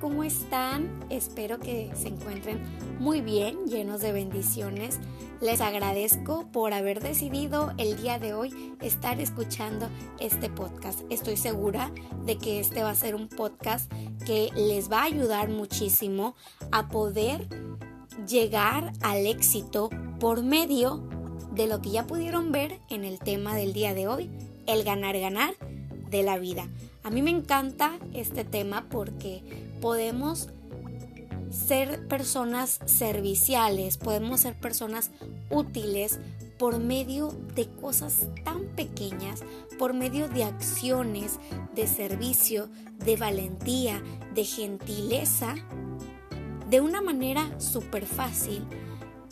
¿cómo están? Espero que se encuentren muy bien, llenos de bendiciones. Les agradezco por haber decidido el día de hoy estar escuchando este podcast. Estoy segura de que este va a ser un podcast que les va a ayudar muchísimo a poder llegar al éxito por medio de lo que ya pudieron ver en el tema del día de hoy, el ganar ganar de la vida. A mí me encanta este tema porque podemos ser personas serviciales, podemos ser personas útiles por medio de cosas tan pequeñas, por medio de acciones de servicio, de valentía, de gentileza, de una manera súper fácil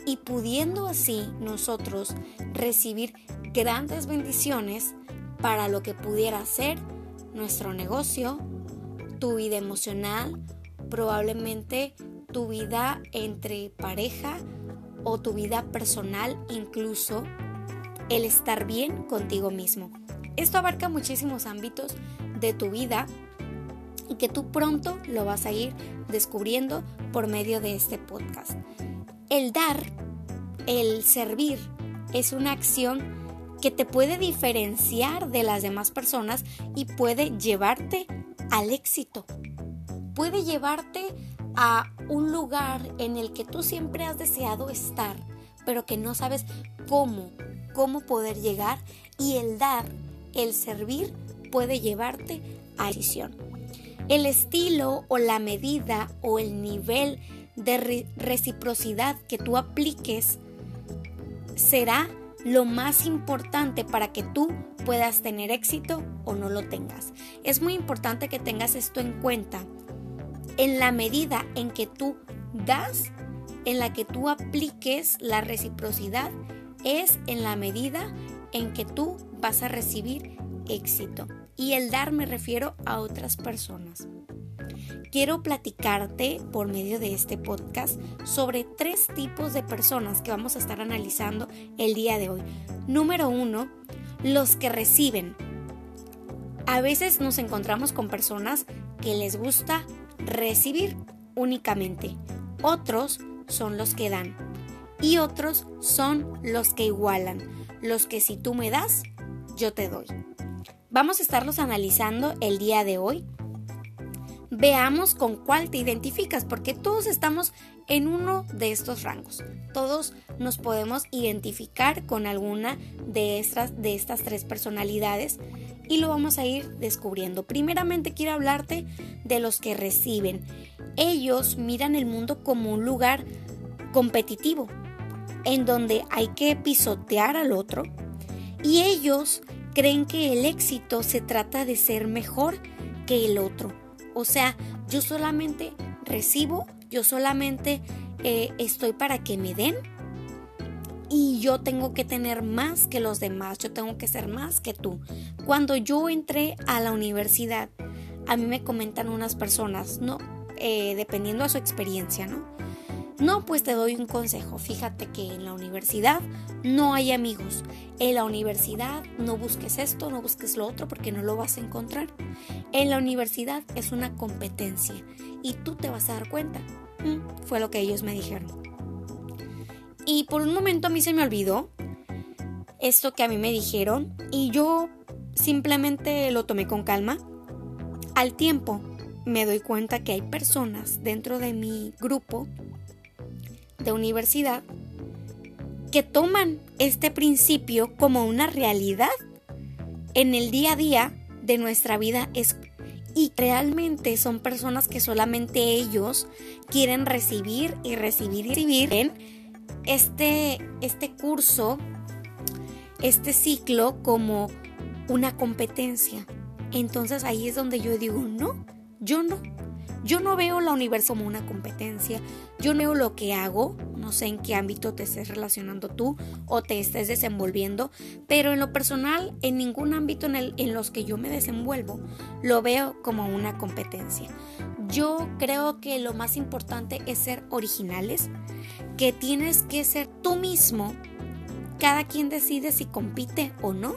y pudiendo así nosotros recibir grandes bendiciones para lo que pudiera ser nuestro negocio, tu vida emocional, probablemente tu vida entre pareja o tu vida personal, incluso el estar bien contigo mismo. Esto abarca muchísimos ámbitos de tu vida y que tú pronto lo vas a ir descubriendo por medio de este podcast. El dar, el servir, es una acción que te puede diferenciar de las demás personas y puede llevarte al éxito. Puede llevarte a un lugar en el que tú siempre has deseado estar, pero que no sabes cómo, cómo poder llegar y el dar, el servir puede llevarte a decisión. El estilo o la medida o el nivel de reciprocidad que tú apliques será lo más importante para que tú puedas tener éxito o no lo tengas. Es muy importante que tengas esto en cuenta. En la medida en que tú das, en la que tú apliques la reciprocidad, es en la medida en que tú vas a recibir éxito. Y el dar me refiero a otras personas quiero platicarte por medio de este podcast sobre tres tipos de personas que vamos a estar analizando el día de hoy. Número uno, los que reciben. A veces nos encontramos con personas que les gusta recibir únicamente. Otros son los que dan. Y otros son los que igualan. Los que si tú me das, yo te doy. Vamos a estarlos analizando el día de hoy veamos con cuál te identificas, porque todos estamos en uno de estos rangos. Todos nos podemos identificar con alguna de estas, de estas tres personalidades y lo vamos a ir descubriendo. Primeramente quiero hablarte de los que reciben. Ellos miran el mundo como un lugar competitivo, en donde hay que pisotear al otro, y ellos creen que el éxito se trata de ser mejor que el otro o sea, yo solamente recibo, yo solamente eh, estoy para que me den y yo tengo que tener más que los demás, yo tengo que ser más que tú. Cuando yo entré a la universidad, a mí me comentan unas personas, ¿no? Eh, dependiendo de su experiencia, ¿no? No, pues te doy un consejo. Fíjate que en la universidad no hay amigos. En la universidad no busques esto, no busques lo otro porque no lo vas a encontrar. En la universidad es una competencia y tú te vas a dar cuenta. Mm, fue lo que ellos me dijeron. Y por un momento a mí se me olvidó esto que a mí me dijeron y yo simplemente lo tomé con calma. Al tiempo me doy cuenta que hay personas dentro de mi grupo de universidad que toman este principio como una realidad en el día a día de nuestra vida es y realmente son personas que solamente ellos quieren recibir y recibir y recibir en este, este curso, este ciclo como una competencia. Entonces ahí es donde yo digo, no, yo no, yo no veo la universo como una competencia, yo no veo lo que hago, no sé en qué ámbito te estés relacionando tú o te estés desenvolviendo, pero en lo personal, en ningún ámbito en, los que yo me desenvuelvo, lo veo como una competencia. Yo creo que lo más importante es ser originales, que tienes que ser tú mismo. Cada quien decide si compite o no,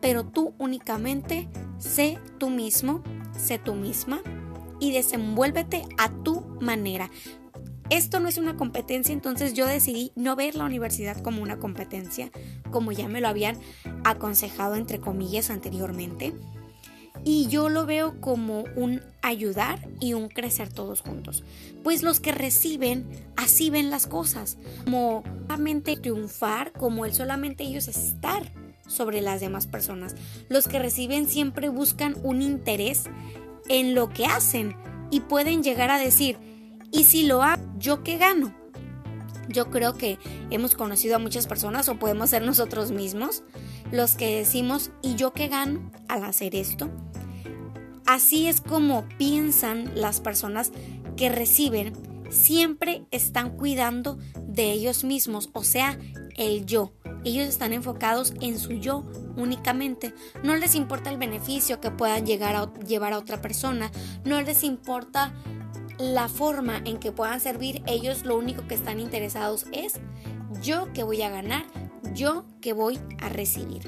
pero tú únicamente sé tú mismo, sé tú misma y desenvuélvete a tu manera. Esto no es una competencia, entonces yo decidí no ver la universidad como una competencia, como ya me lo habían aconsejado entre comillas anteriormente. Y yo lo veo como un ayudar y un crecer todos juntos. Pues los que reciben así ven las cosas, como solamente triunfar, como el solamente ellos estar sobre las demás personas. Los que reciben siempre buscan un interés en lo que hacen y pueden llegar a decir, ¿y si lo hago, yo qué gano? Yo creo que hemos conocido a muchas personas o podemos ser nosotros mismos los que decimos, ¿y yo qué gano al hacer esto? Así es como piensan las personas que reciben, siempre están cuidando de ellos mismos, o sea, el yo. Ellos están enfocados en su yo únicamente. No les importa el beneficio que puedan llegar a llevar a otra persona. No les importa la forma en que puedan servir. Ellos lo único que están interesados es yo que voy a ganar, yo que voy a recibir.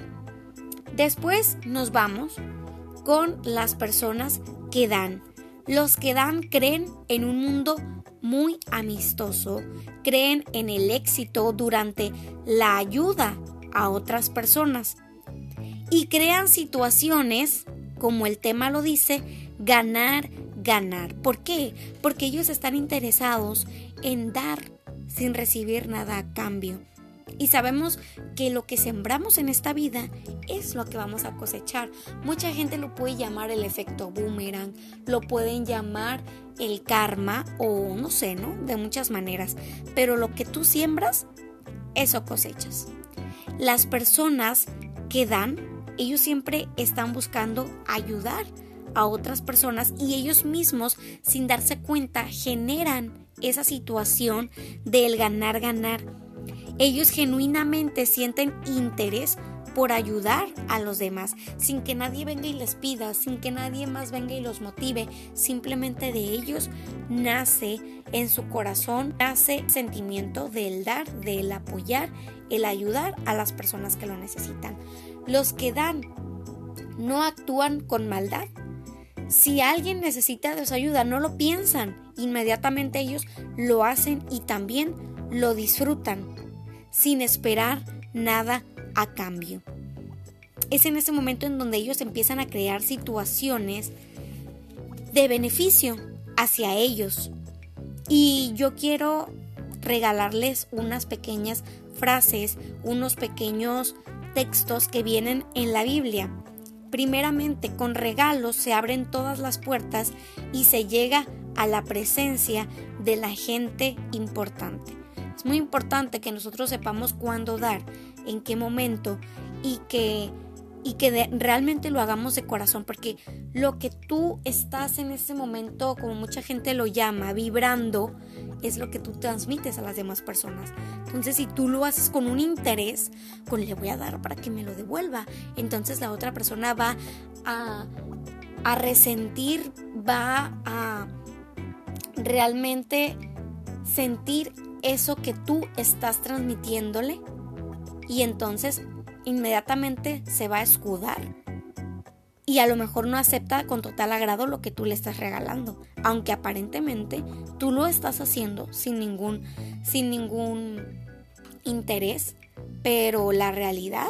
Después nos vamos con las personas que dan. Los que dan creen en un mundo muy amistoso, creen en el éxito durante la ayuda a otras personas y crean situaciones, como el tema lo dice, ganar, ganar. ¿Por qué? Porque ellos están interesados en dar sin recibir nada a cambio. Y sabemos que lo que sembramos en esta vida es lo que vamos a cosechar. Mucha gente lo puede llamar el efecto boomerang, lo pueden llamar el karma o no sé, ¿no? De muchas maneras. Pero lo que tú siembras, eso cosechas. Las personas que dan, ellos siempre están buscando ayudar a otras personas y ellos mismos, sin darse cuenta, generan esa situación del ganar-ganar ellos genuinamente sienten interés por ayudar a los demás, sin que nadie venga y les pida, sin que nadie más venga y los motive, simplemente de ellos nace en su corazón, nace sentimiento del dar, del apoyar, el ayudar a las personas que lo necesitan. Los que dan no actúan con maldad. Si alguien necesita de su ayuda, no lo piensan, inmediatamente ellos lo hacen y también lo disfrutan sin esperar nada a cambio. Es en ese momento en donde ellos empiezan a crear situaciones de beneficio hacia ellos. Y yo quiero regalarles unas pequeñas frases, unos pequeños textos que vienen en la Biblia. Primeramente, con regalos se abren todas las puertas y se llega a la presencia de la gente importante. Es muy importante que nosotros sepamos cuándo dar, en qué momento y que y que realmente lo hagamos de corazón, porque lo que tú estás en ese momento, como mucha gente lo llama, vibrando, es lo que tú transmites a las demás personas. Entonces, si tú lo haces con un interés, con le voy a dar para que me lo devuelva, entonces la otra persona va a, a resentir, va a realmente sentir eso que tú estás transmitiéndole y entonces inmediatamente se va a escudar y a lo mejor no acepta con total agrado lo que tú le estás regalando, aunque aparentemente tú lo estás haciendo sin ningún sin ningún interés, pero la realidad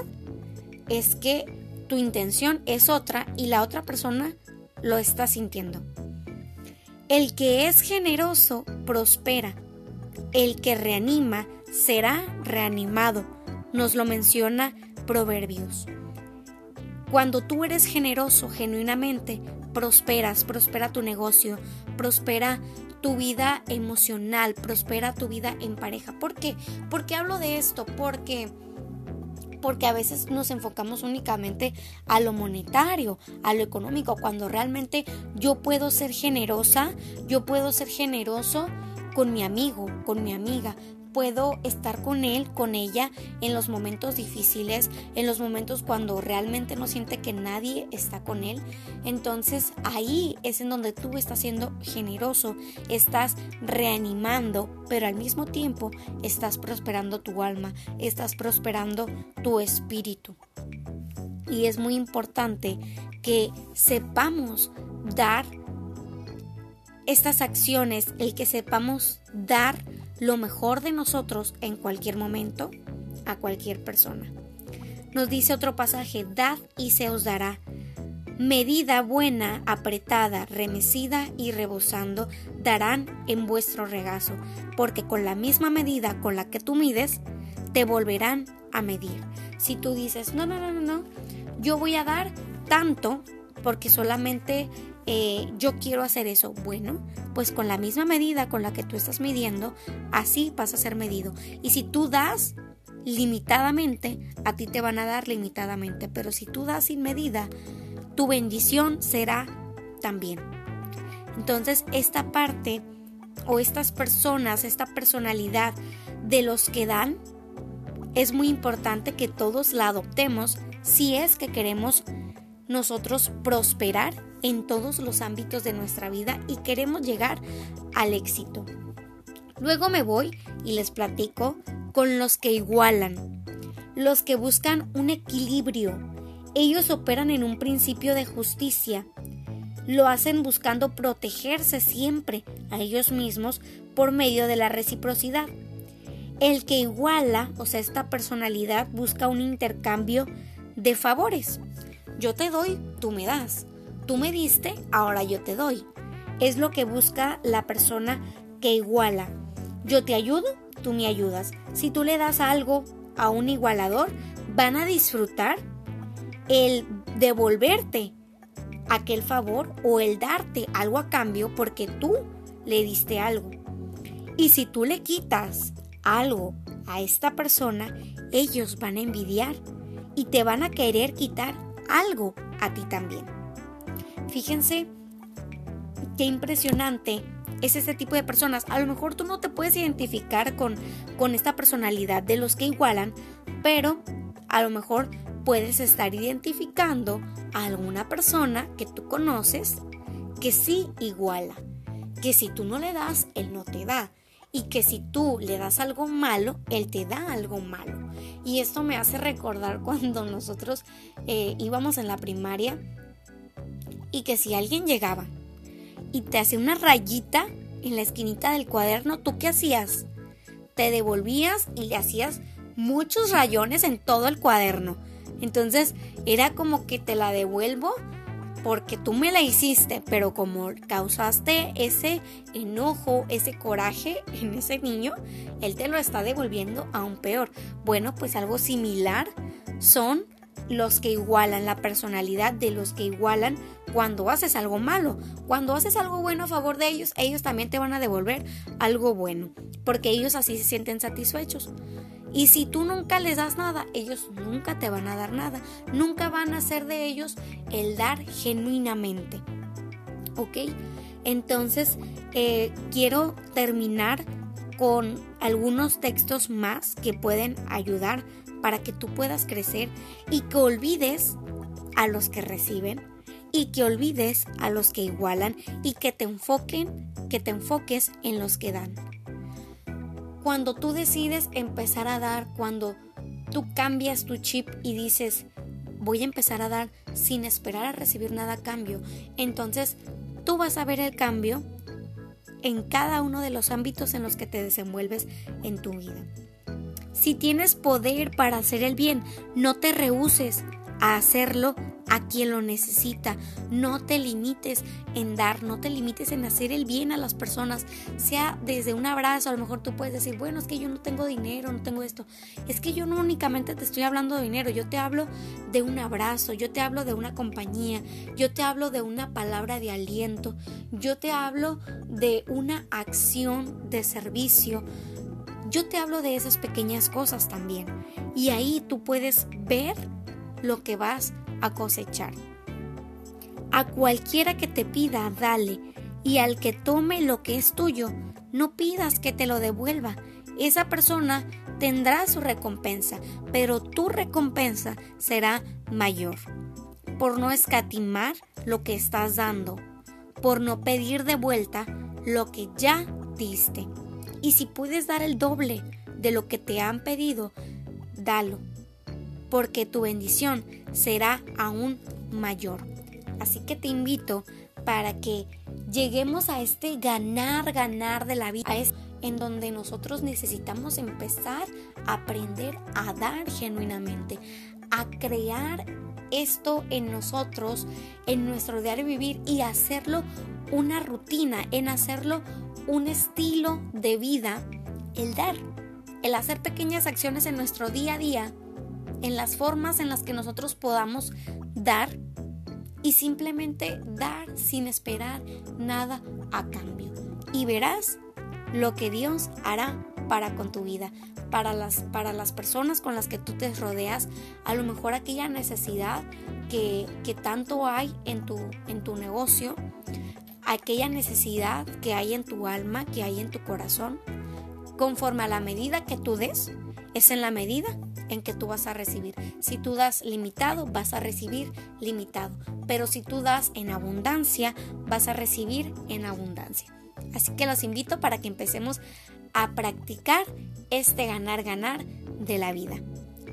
es que tu intención es otra y la otra persona lo está sintiendo. El que es generoso prospera el que reanima será reanimado, nos lo menciona Proverbios. Cuando tú eres generoso genuinamente, prosperas, prospera tu negocio, prospera tu vida emocional, prospera tu vida en pareja. ¿Por qué? ¿Por qué hablo de esto? Porque porque a veces nos enfocamos únicamente a lo monetario, a lo económico, cuando realmente yo puedo ser generosa, yo puedo ser generoso con mi amigo, con mi amiga. Puedo estar con él, con ella en los momentos difíciles, en los momentos cuando realmente no siente que nadie está con él. Entonces ahí es en donde tú estás siendo generoso, estás reanimando, pero al mismo tiempo estás prosperando tu alma, estás prosperando tu espíritu. Y es muy importante que sepamos dar estas acciones, el que sepamos dar lo mejor de nosotros en cualquier momento a cualquier persona. Nos dice otro pasaje, dad y se os dará. Medida buena, apretada, remecida y rebosando darán en vuestro regazo, porque con la misma medida con la que tú mides, te volverán a medir. Si tú dices, no, no, no, no, no, yo voy a dar tanto porque solamente eh, yo quiero hacer eso. Bueno, pues con la misma medida con la que tú estás midiendo, así vas a ser medido. Y si tú das limitadamente, a ti te van a dar limitadamente. Pero si tú das sin medida, tu bendición será también. Entonces, esta parte o estas personas, esta personalidad de los que dan, es muy importante que todos la adoptemos si es que queremos nosotros prosperar en todos los ámbitos de nuestra vida y queremos llegar al éxito. Luego me voy y les platico con los que igualan, los que buscan un equilibrio. Ellos operan en un principio de justicia. Lo hacen buscando protegerse siempre a ellos mismos por medio de la reciprocidad. El que iguala, o sea, esta personalidad busca un intercambio de favores. Yo te doy, tú me das. Tú me diste, ahora yo te doy. Es lo que busca la persona que iguala. Yo te ayudo, tú me ayudas. Si tú le das algo a un igualador, van a disfrutar el devolverte aquel favor o el darte algo a cambio porque tú le diste algo. Y si tú le quitas algo a esta persona, ellos van a envidiar y te van a querer quitar algo a ti también. Fíjense qué impresionante es este tipo de personas. A lo mejor tú no te puedes identificar con, con esta personalidad de los que igualan, pero a lo mejor puedes estar identificando a alguna persona que tú conoces que sí iguala, que si tú no le das, él no te da. Y que si tú le das algo malo, él te da algo malo. Y esto me hace recordar cuando nosotros eh, íbamos en la primaria y que si alguien llegaba y te hacía una rayita en la esquinita del cuaderno, ¿tú qué hacías? Te devolvías y le hacías muchos rayones en todo el cuaderno. Entonces era como que te la devuelvo porque tú me la hiciste, pero como causaste ese enojo, ese coraje en ese niño, él te lo está devolviendo aún peor. Bueno, pues algo similar son los que igualan la personalidad de los que igualan cuando haces algo malo. Cuando haces algo bueno a favor de ellos, ellos también te van a devolver algo bueno, porque ellos así se sienten satisfechos. Y si tú nunca les das nada, ellos nunca te van a dar nada. Nunca van a hacer de ellos el dar genuinamente. ¿Ok? Entonces, eh, quiero terminar con algunos textos más que pueden ayudar para que tú puedas crecer y que olvides a los que reciben y que olvides a los que igualan y que te enfoquen, que te enfoques en los que dan. Cuando tú decides empezar a dar, cuando tú cambias tu chip y dices, voy a empezar a dar sin esperar a recibir nada a cambio, entonces tú vas a ver el cambio en cada uno de los ámbitos en los que te desenvuelves en tu vida. Si tienes poder para hacer el bien, no te rehuses a hacerlo a quien lo necesita. No te limites en dar, no te limites en hacer el bien a las personas, sea desde un abrazo, a lo mejor tú puedes decir, bueno, es que yo no tengo dinero, no tengo esto. Es que yo no únicamente te estoy hablando de dinero, yo te hablo de un abrazo, yo te hablo de una compañía, yo te hablo de una palabra de aliento, yo te hablo de una acción de servicio. Yo te hablo de esas pequeñas cosas también. Y ahí tú puedes ver lo que vas a cosechar. A cualquiera que te pida, dale, y al que tome lo que es tuyo, no pidas que te lo devuelva. Esa persona tendrá su recompensa, pero tu recompensa será mayor. Por no escatimar lo que estás dando, por no pedir de vuelta lo que ya diste. Y si puedes dar el doble de lo que te han pedido, dalo, porque tu bendición será aún mayor. Así que te invito para que lleguemos a este ganar, ganar de la vida, es en donde nosotros necesitamos empezar a aprender a dar genuinamente, a crear esto en nosotros, en nuestro diario vivir y hacerlo una rutina, en hacerlo un estilo de vida, el dar, el hacer pequeñas acciones en nuestro día a día, en las formas en las que nosotros podamos dar y simplemente dar sin esperar nada a cambio. Y verás lo que Dios hará para con tu vida, para las, para las personas con las que tú te rodeas, a lo mejor aquella necesidad que, que tanto hay en tu, en tu negocio, aquella necesidad que hay en tu alma, que hay en tu corazón, conforme a la medida que tú des, es en la medida en que tú vas a recibir. Si tú das limitado, vas a recibir limitado. Pero si tú das en abundancia, vas a recibir en abundancia. Así que los invito para que empecemos a practicar este ganar, ganar de la vida.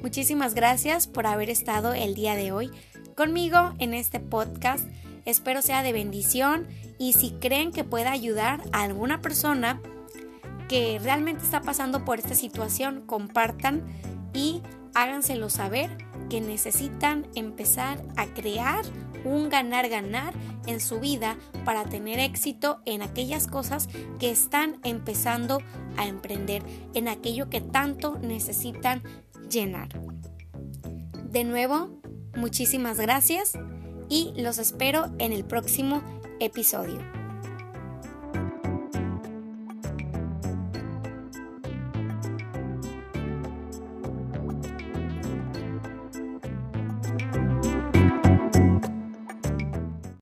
Muchísimas gracias por haber estado el día de hoy conmigo en este podcast. Espero sea de bendición y si creen que pueda ayudar a alguna persona que realmente está pasando por esta situación, compartan y háganselo saber que necesitan empezar a crear un ganar-ganar en su vida para tener éxito en aquellas cosas que están empezando a emprender, en aquello que tanto necesitan llenar. De nuevo, muchísimas gracias y los espero en el próximo episodio.